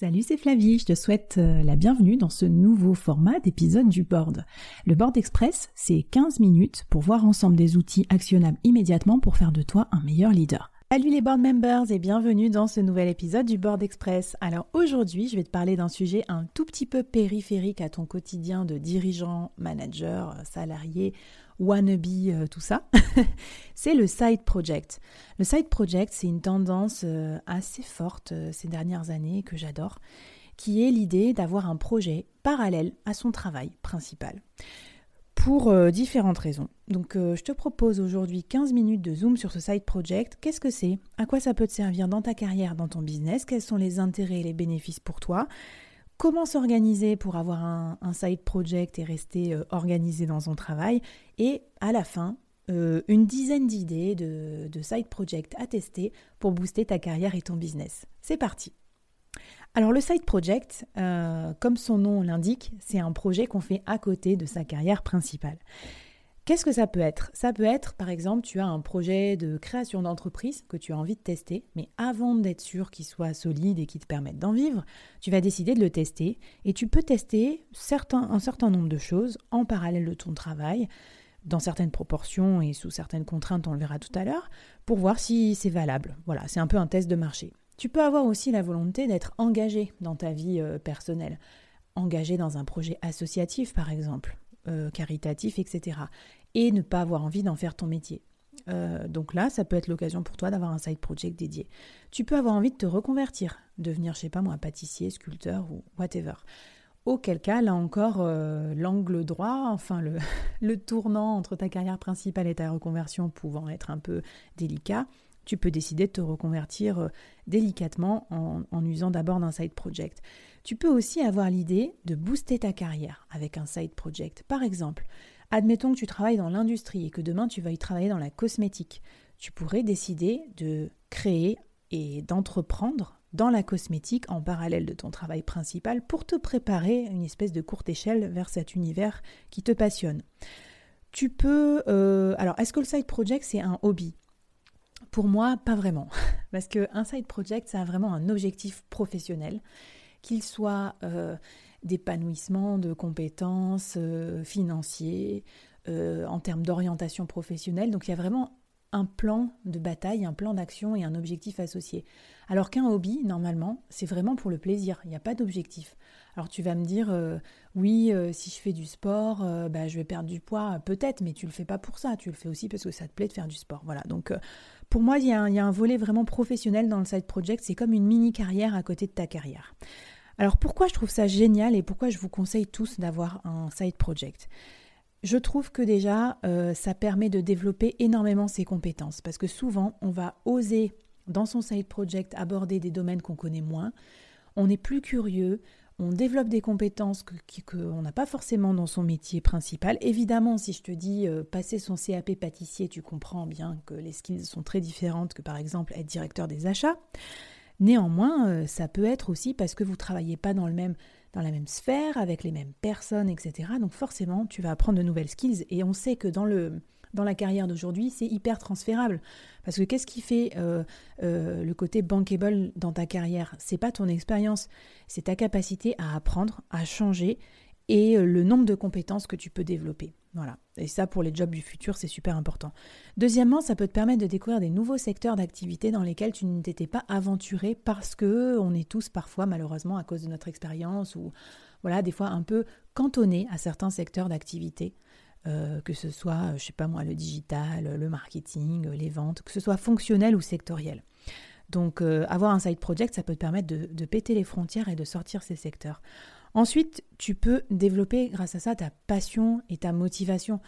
Salut, c'est Flavie, je te souhaite euh, la bienvenue dans ce nouveau format d'épisode du board. Le board express, c'est 15 minutes pour voir ensemble des outils actionnables immédiatement pour faire de toi un meilleur leader. Salut les board members et bienvenue dans ce nouvel épisode du board express. Alors aujourd'hui, je vais te parler d'un sujet un tout petit peu périphérique à ton quotidien de dirigeant, manager, salarié wannabe, euh, tout ça, c'est le side project. Le side project, c'est une tendance euh, assez forte euh, ces dernières années que j'adore, qui est l'idée d'avoir un projet parallèle à son travail principal. Pour différentes raisons. Donc je te propose aujourd'hui 15 minutes de zoom sur ce side project. Qu'est-ce que c'est? À quoi ça peut te servir dans ta carrière, dans ton business? Quels sont les intérêts et les bénéfices pour toi? Comment s'organiser pour avoir un, side project et rester euh, organisé dans son travail? Et à la fin, euh, une dizaine d'idées de, side project à tester pour booster ta carrière et ton business. C'est parti. Alors le side project, euh, comme son nom l'indique, c'est un projet qu'on fait à côté de sa carrière principale. Qu'est-ce que ça peut être? Ça peut être, par exemple, tu as un projet de création d'entreprise que tu as envie de tester, mais avant d'être sûr qu'il soit solide et qu'il te permette d'en vivre, tu vas décider de le tester et tu peux tester un certain nombre de choses en parallèle de ton travail, dans certaines proportions et sous certaines contraintes, on le verra tout à l'heure, pour voir si c'est valable. Voilà, c'est un peu un test de marché. Tu peux avoir aussi la volonté d'être engagé dans ta vie euh, personnelle, engagé dans un projet associatif par exemple, euh, caritatif, etc. Et ne pas avoir envie d'en faire ton métier. Euh, donc là, ça peut être l'occasion pour toi d'avoir un side project dédié. Tu peux avoir envie de te reconvertir, devenir, je sais pas moi, pâtissier, sculpteur ou whatever. Auquel cas, là encore, l'angle droit, enfin le tournant entre ta carrière principale et ta reconversion pouvant être un peu délicat, tu peux décider de te reconvertir délicatement en, en usant d'abord d'un side project. Tu peux aussi avoir l'idée de booster ta carrière avec un side project. Par exemple, admettons que tu travailles dans l'industrie et que demain tu vas travailler dans la cosmétique. Tu pourrais décider de créer et d'entreprendre dans la cosmétique en parallèle de ton travail principal pour te préparer à une espèce de courte échelle vers cet univers qui te passionne. Tu peux... Euh, alors, est-ce que le side project, c'est un hobby? Pour moi, pas vraiment. Parce qu'un side project, ça a vraiment un objectif professionnel qu'il soit euh, d'épanouissement, de compétences euh, financiers, euh, en termes d'orientation professionnelle. Donc il y a vraiment un plan de bataille, un plan d'action et un objectif associé. Alors qu'un hobby, normalement, c'est vraiment pour le plaisir, il n'y a pas d'objectif. Alors tu vas me dire, oui, si je fais du sport, bah, je vais perdre du poids, peut-être, mais tu le fais pas pour ça, tu le fais aussi parce que ça te plaît de faire du sport. Voilà, donc pour moi, il y, a un, volet vraiment professionnel dans le side project, c'est comme une mini carrière à côté de ta carrière. Alors pourquoi je trouve ça génial et pourquoi je vous conseille tous d'avoir un side project? Je trouve que déjà, euh, ça permet de développer énormément ses compétences parce que souvent, on va oser, dans son side project, aborder des domaines qu'on connaît moins. On est plus curieux, on développe des compétences qu'on n'a pas forcément dans son métier principal. Évidemment, si je te dis euh, passer son CAP pâtissier, tu comprends bien que les skills sont très différentes que par exemple être directeur des achats. Néanmoins, euh, ça peut être aussi parce que vous ne travaillez pas dans, le même, dans la même sphère, avec les mêmes personnes, etc. Donc forcément, tu vas apprendre de nouvelles skills. Et on sait que dans, le, dans la carrière d'aujourd'hui, c'est hyper transférable. Parce que qu'est-ce qui fait euh, euh, le côté bankable dans ta carrière? C'est pas ton expérience, c'est ta capacité à apprendre, à changer et le nombre de compétences que tu peux développer. Voilà. Et ça, pour les jobs du futur, c'est super important. Deuxièmement, ça peut te permettre de découvrir des nouveaux secteurs d'activité dans lesquels tu ne t'étais pas aventuré parce que on est tous parfois, malheureusement, à cause de notre expérience ou voilà, des fois un peu cantonnés à certains secteurs d'activité. Euh, que ce soit, je sais pas moi, le digital, le marketing, les ventes, que ce soit fonctionnel ou sectoriel. Donc, euh, avoir un side project, ça peut te permettre de, péter les frontières et de sortir ces secteurs. Ensuite, tu peux développer grâce à ça ta passion et ta motivation.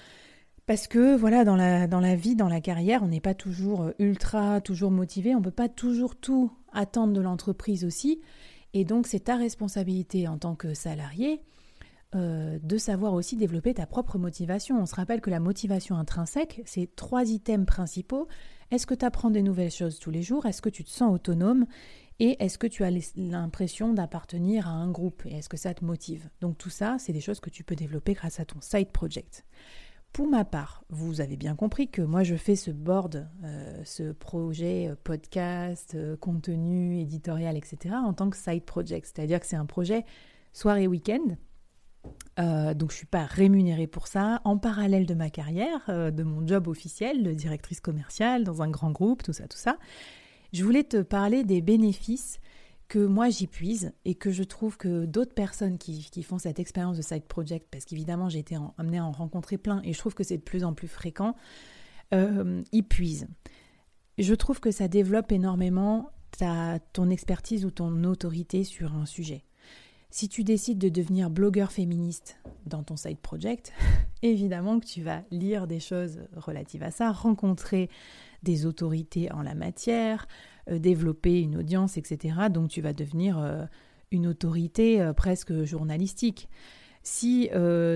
Parce que voilà, dans la, dans la vie, dans la carrière, on n'est pas toujours euh, ultra, toujours motivé, on ne peut pas toujours tout attendre de l'entreprise aussi. Et donc c'est ta responsabilité en tant que salarié euh, de savoir aussi développer ta propre motivation. On se rappelle que la motivation intrinsèque, c'est trois items principaux. Est-ce que tu apprends des nouvelles choses tous les jours? Est-ce que tu te sens autonome? Et est-ce que tu as l'impression d'appartenir à un groupe? Et est-ce que ça te motive? Donc tout ça, c'est des choses que tu peux développer grâce à ton side project. Pour ma part, vous avez bien compris que moi je fais ce board, euh, ce projet euh, podcast, contenu éditorial, etc. en tant que side project, c'est-à-dire que c'est un projet soirée week-end. Donc je ne suis pas rémunérée pour ça en parallèle de ma carrière, de mon job officiel de directrice commerciale dans un grand groupe, tout ça, tout ça. Je voulais te parler des bénéfices que moi j'y puise et que je trouve que d'autres personnes qui, font cette expérience de side project, parce qu'évidemment j'ai été amenée à en rencontrer plein et je trouve que c'est de plus en plus fréquent, euh, y puisent. Je trouve que ça développe énormément ta, ton expertise ou ton autorité sur un sujet. Si tu décides de devenir blogueur féministe dans ton side project, évidemment que tu vas lire des choses relatives à ça, rencontrer des autorités en la matière, euh, développer une audience, etc. Donc tu vas devenir euh, une autorité euh, presque journalistique. Si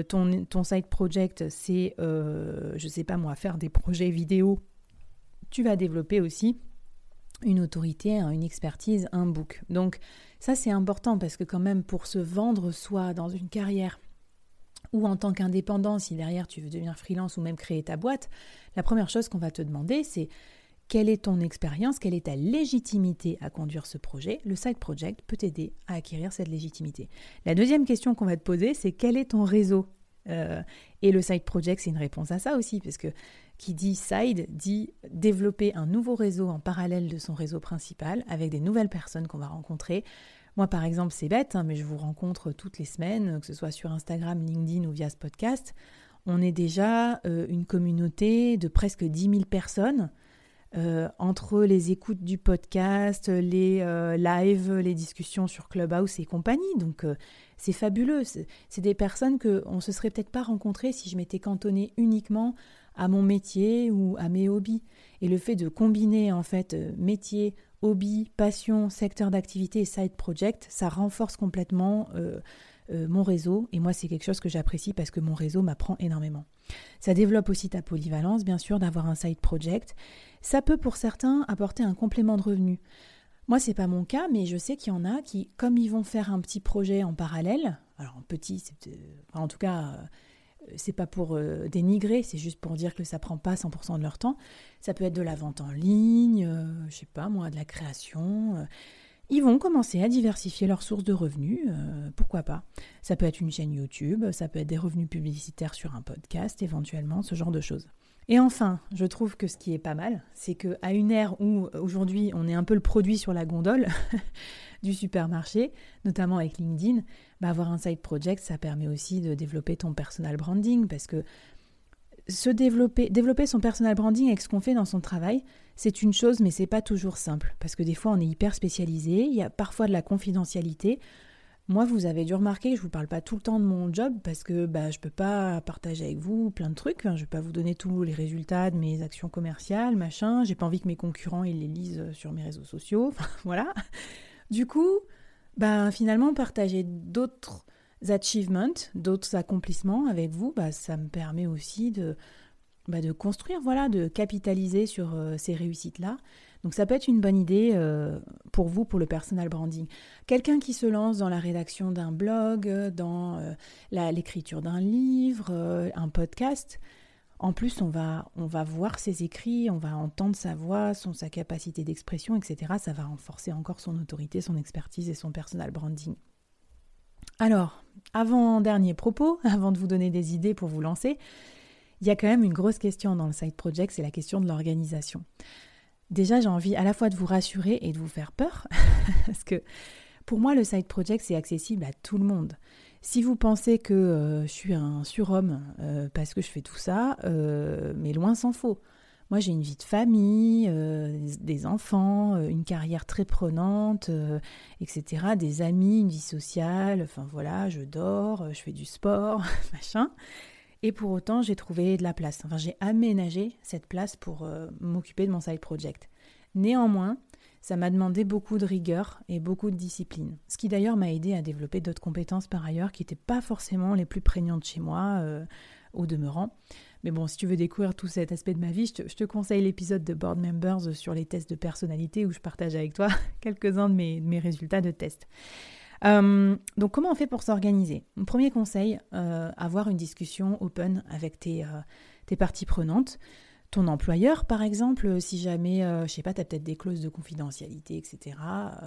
ton, ton side project, c'est, je ne sais pas moi, faire des projets vidéo, tu vas développer aussi une autorité, une expertise, un book. Donc ça c'est important parce que quand même pour se vendre soi dans une carrière ou en tant qu'indépendant, si derrière tu veux devenir freelance ou même créer ta boîte, la première chose qu'on va te demander c'est quelle est ton expérience Quelle est ta légitimité à conduire ce projet Le side project peut t'aider à acquérir cette légitimité. La deuxième question qu'on va te poser, c'est quel est ton réseau? Euh, Et le side project, c'est une réponse à ça aussi, parce que qui dit side dit développer un nouveau réseau en parallèle de son réseau principal avec des nouvelles personnes qu'on va rencontrer. Moi, par exemple, c'est bête, hein, mais je vous rencontre toutes les semaines, que ce soit sur Instagram, LinkedIn ou via ce podcast. On est déjà euh, une communauté de presque 10 000 personnes euh, entre les écoutes du podcast, les euh, lives, les discussions sur Clubhouse et compagnie. Donc c'est fabuleux. C'est des personnes que on se serait peut-être pas rencontrées si je m'étais cantonnée uniquement à mon métier ou à mes hobbies. Et le fait de combiner en fait métier, hobby, passion, secteur d'activité et side project, ça renforce complètement mon réseau. Et moi, c'est quelque chose que j'apprécie parce que mon réseau m'apprend énormément. Ça développe aussi ta polyvalence, bien sûr, d'avoir un side project. Ça peut pour certains apporter un complément de revenu. Moi, c'est pas mon cas, mais je sais qu'il y en a qui, comme ils vont faire un petit projet en parallèle, alors petit, euh, en tout cas, euh, c'est pas pour euh, dénigrer, c'est juste pour dire que ça prend pas 100% de leur temps. Ça peut être de la vente en ligne, je sais pas moi, de la création ils vont commencer à diversifier leurs sources de revenus, euh, pourquoi pas. Ça peut être une chaîne YouTube, ça peut être des revenus publicitaires sur un podcast, éventuellement, ce genre de choses. Et enfin, je trouve que ce qui est pas mal, c'est que à une ère où aujourd'hui on est un peu le produit sur la gondole du supermarché, notamment avec LinkedIn, bah avoir un side project, ça permet aussi de développer ton personal branding parce que se développer, développer son personal branding avec ce qu'on fait dans son travail, c'est une chose, mais c'est pas toujours simple. Parce que des fois, on est hyper spécialisé, il y a parfois de la confidentialité. Moi, vous avez dû remarquer que je vous parle pas tout le temps de mon job parce que bah, je peux pas partager avec vous plein de trucs. Je vais pas vous donner tous les résultats de mes actions commerciales, machin. J'ai pas envie que mes concurrents ils les lisent sur mes réseaux sociaux. voilà. Du coup, bah, finalement, partager d'autres achievements, d'autres accomplissements avec vous, bah, ça me permet aussi de, bah, de construire, voilà, de capitaliser sur euh, ces réussites-là. Donc ça peut être une bonne idée euh, pour vous, pour le personal branding. Quelqu'un qui se lance dans la rédaction d'un blog, dans euh, l'écriture d'un livre, un podcast, en plus on va, voir ses écrits, on va entendre sa voix, son, sa capacité d'expression, etc. Ça va renforcer encore son autorité, son expertise et son personal branding. Alors, avant-dernier propos, avant de vous donner des idées pour vous lancer, il y a quand même une grosse question dans le side project, c'est la question de l'organisation. Déjà, j'ai envie à la fois de vous rassurer et de vous faire peur, parce que pour moi, le side project, c'est accessible à tout le monde. Si vous pensez que euh, je suis un surhomme euh, parce que je fais tout ça, euh, mais loin s'en faut. Moi, j'ai une vie de famille, des enfants, une carrière très prenante, etc. Des amis, une vie sociale. Enfin voilà, je dors, je fais du sport, machin. Et pour autant, j'ai trouvé de la place. Enfin, j'ai aménagé cette place pour m'occuper de mon side project. Néanmoins, ça m'a demandé beaucoup de rigueur et beaucoup de discipline. Ce qui d'ailleurs m'a aidé à développer d'autres compétences par ailleurs qui n'étaient pas forcément les plus prégnantes chez moi, au demeurant. Mais bon, si tu veux découvrir tout cet aspect de ma vie, je te, conseille l'épisode de Board Members sur les tests de personnalité où je partage avec toi quelques-uns de mes, résultats de tests. Donc comment on fait pour s'organiser? Premier conseil, avoir une discussion open avec tes, tes parties prenantes. Ton employeur, par exemple, si jamais, je sais pas, tu as peut-être des clauses de confidentialité, etc.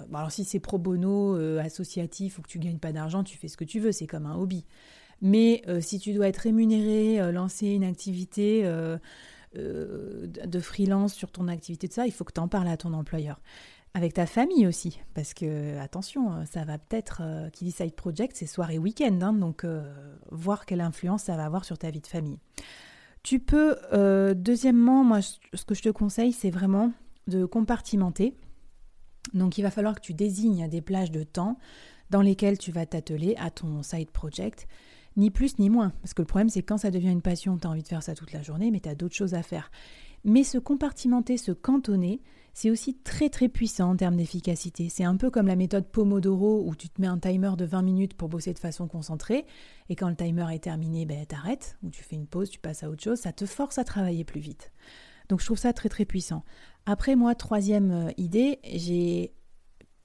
Bon, alors si c'est pro bono, associatif ou que tu gagnes pas d'argent, tu fais ce que tu veux, c'est comme un hobby. Mais si tu dois être rémunéré, lancer une activité de freelance sur ton activité de ça, il faut que tu en parles à ton employeur avec ta famille aussi, parce que attention, euh, ça va peut-être, euh, qui dit side project, c'est soirée week-end, hein, donc euh, voir quelle influence ça va avoir sur ta vie de famille. Tu peux, deuxièmement, moi, ce que je te conseille, c'est vraiment de compartimenter. Donc il va falloir que tu désignes des plages de temps dans lesquelles tu vas t'atteler à ton side project, ni plus ni moins. Parce que le problème, c'est quand ça devient une passion, tu as envie de faire ça toute la journée, mais tu as d'autres choses à faire. Mais se compartimenter, se cantonner, c'est aussi très très puissant en termes d'efficacité. C'est un peu comme la méthode Pomodoro où tu te mets un timer de 20 minutes pour bosser de façon concentrée et quand le timer est terminé, ben, t'arrêtes ou tu fais une pause, tu passes à autre chose, ça te force à travailler plus vite. Donc je trouve ça très très puissant. Après moi, troisième euh, idée, j'ai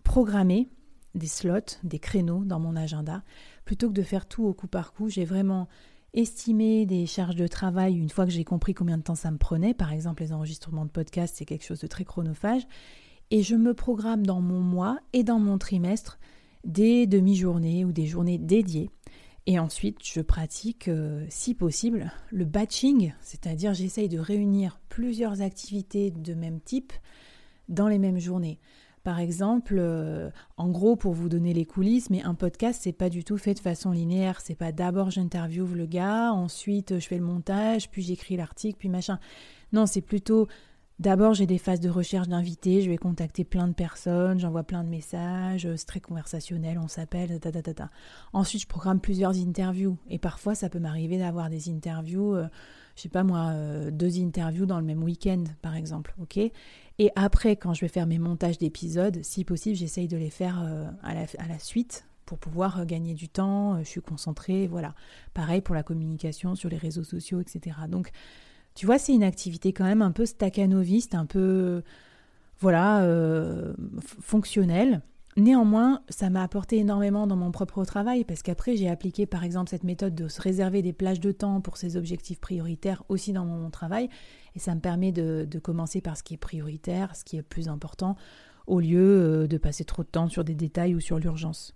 programmé des slots, des créneaux dans mon agenda. Plutôt que de faire tout au coup par coup, j'ai vraiment estimer des charges de travail une fois que j'ai compris combien de temps ça me prenait. Par exemple, les enregistrements de podcast, c'est quelque chose de très chronophage. Et je me programme dans mon mois et dans mon trimestre des demi-journées ou des journées dédiées. Et ensuite, je pratique, euh, si possible, le batching, c'est-à-dire j'essaye de réunir plusieurs activités de même type dans les mêmes journées. Par exemple, euh, en gros, pour vous donner les coulisses, mais un podcast, c'est pas du tout fait de façon linéaire. C'est pas d'abord j'interviewe le gars, ensuite je fais le montage, puis j'écris l'article, puis machin. Non, c'est plutôt d'abord j'ai des phases de recherche d'invités, je vais contacter plein de personnes, j'envoie plein de messages, c'est très conversationnel, on s'appelle, ta, ta, ta, ta. Ensuite, je programme plusieurs interviews, et parfois ça peut m'arriver d'avoir des interviews. Je sais pas moi, euh, deux interviews dans le même week-end, par exemple, ok? Et après, quand je vais faire mes montages d'épisodes, si possible, j'essaye de les faire euh, à, la, suite pour pouvoir euh, gagner du temps, je suis concentrée, voilà. Pareil pour la communication sur les réseaux sociaux, etc. Donc, tu vois, c'est une activité quand même un peu staccanoviste, un peu, voilà, fonctionnelle. Néanmoins, ça m'a apporté énormément dans mon propre travail parce qu'après j'ai appliqué par exemple cette méthode de se réserver des plages de temps pour ses objectifs prioritaires aussi dans mon travail et ça me permet de, commencer par ce qui est prioritaire, ce qui est plus important au lieu euh, de passer trop de temps sur des détails ou sur l'urgence.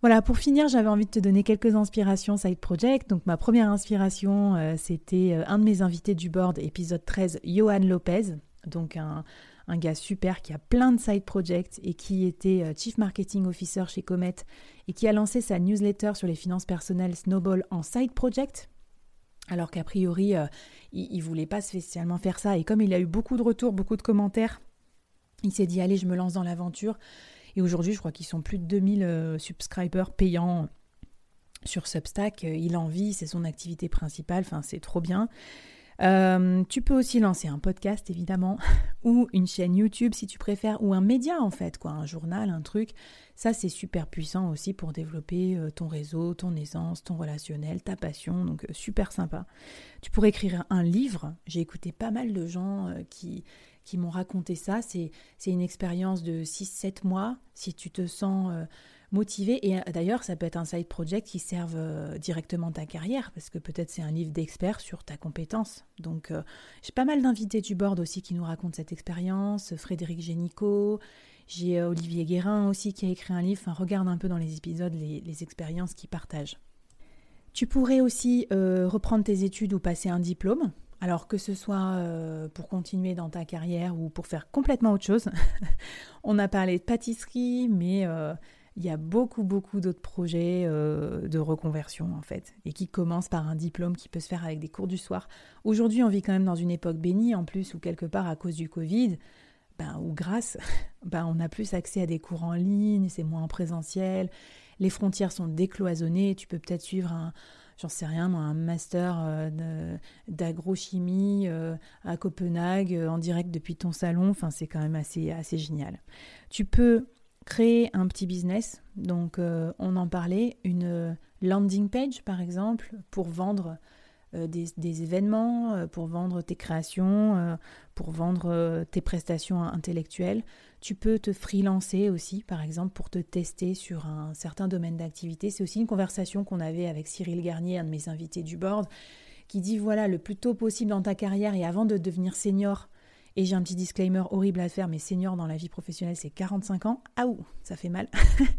Voilà, pour finir, j'avais envie de te donner quelques inspirations Side Project. Donc ma première inspiration, euh, c'était euh, un de mes invités du board, épisode 13, Johan Lopez, donc un, un gars super qui a plein de side projects et qui était euh, Chief Marketing Officer chez Comet et qui a lancé sa newsletter sur les finances personnelles Snowball en side project. Alors qu'a priori, euh, il, ne voulait pas spécialement faire ça. Et comme il a eu beaucoup de retours, beaucoup de commentaires, il s'est dit allez, je me lance dans l'aventure. Et aujourd'hui, je crois qu'ils sont plus de 2000 euh, subscribers payants sur Substack. Il en vit, c'est son activité principale. Enfin, c'est trop bien. Euh, tu peux aussi lancer un podcast évidemment, ou une chaîne YouTube si tu préfères, ou un média en fait, quoi, un journal, un truc. Ça c'est super puissant aussi pour développer euh, ton réseau, ton essence, ton relationnel, ta passion, donc euh, super sympa. Tu pourrais écrire un livre. J'ai écouté pas mal de gens qui, qui m'ont raconté ça. C'est une expérience de 6-7 mois. Si tu te sens motivé. Et euh, d'ailleurs, ça peut être un side project qui serve euh, directement ta carrière, parce que peut-être c'est un livre d'expert sur ta compétence. Donc, euh, j'ai pas mal d'invités du board aussi qui nous racontent cette expérience. Frédéric Génicaud, j'ai Olivier Guérin aussi qui a écrit un livre. Regarde un peu dans les épisodes les, expériences qu'il partagent. Tu pourrais aussi reprendre tes études ou passer un diplôme. Alors que ce soit pour continuer dans ta carrière ou pour faire complètement autre chose. On a parlé de pâtisserie, mais il y a beaucoup, beaucoup d'autres projets euh, de reconversion, en fait, et qui commencent par un diplôme qui peut se faire avec des cours du soir. Aujourd'hui, on vit quand même dans une époque bénie, en plus, où quelque part, à cause du Covid, ben, ou grâce, ben, on a plus accès à des cours en ligne, c'est moins en présentiel, les frontières sont décloisonnées, tu peux peut-être suivre un, j'en sais rien, un master euh, d'agrochimie euh, à Copenhague en direct depuis ton salon. Enfin, c'est quand même assez, assez génial. Tu peux créer un petit business. Donc, euh, on en parlait, une landing page, par exemple, pour vendre euh, des, événements, euh, pour vendre tes créations, euh, pour vendre tes prestations intellectuelles. Tu peux te freelancer aussi, par exemple, pour te tester sur un certain domaine d'activité. C'est aussi une conversation qu'on avait avec Cyril Garnier, un de mes invités du board, qui dit voilà, le plus tôt possible dans ta carrière et avant de devenir senior, et j'ai un petit disclaimer horrible à faire, mais senior dans la vie professionnelle, c'est 45 ans. Ah ouh, ça fait mal.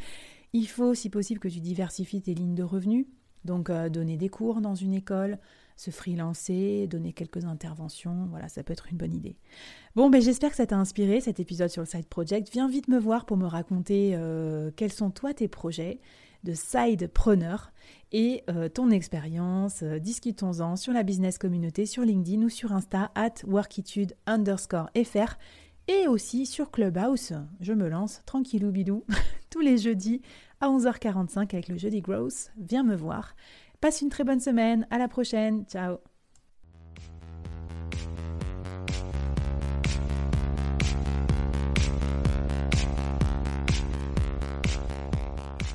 Il faut, si possible, que tu diversifies tes lignes de revenus. Donc, donner des cours dans une école, se freelancer, donner quelques interventions, voilà, ça peut être une bonne idée. Bon, ben j'espère que ça t'a inspiré cet épisode sur le side project. Viens vite me voir pour me raconter euh, quels sont toi tes projets de sidepreneur et euh, ton expérience. Euh, discutons-en sur la business communauté, sur LinkedIn ou sur Insta at workitude underscore fr et aussi sur Clubhouse. Je me lance tranquillou bidou tous les jeudis à 11h45 avec le jeudi Growth. Viens me voir. Passe une très bonne semaine. À la prochaine. Ciao.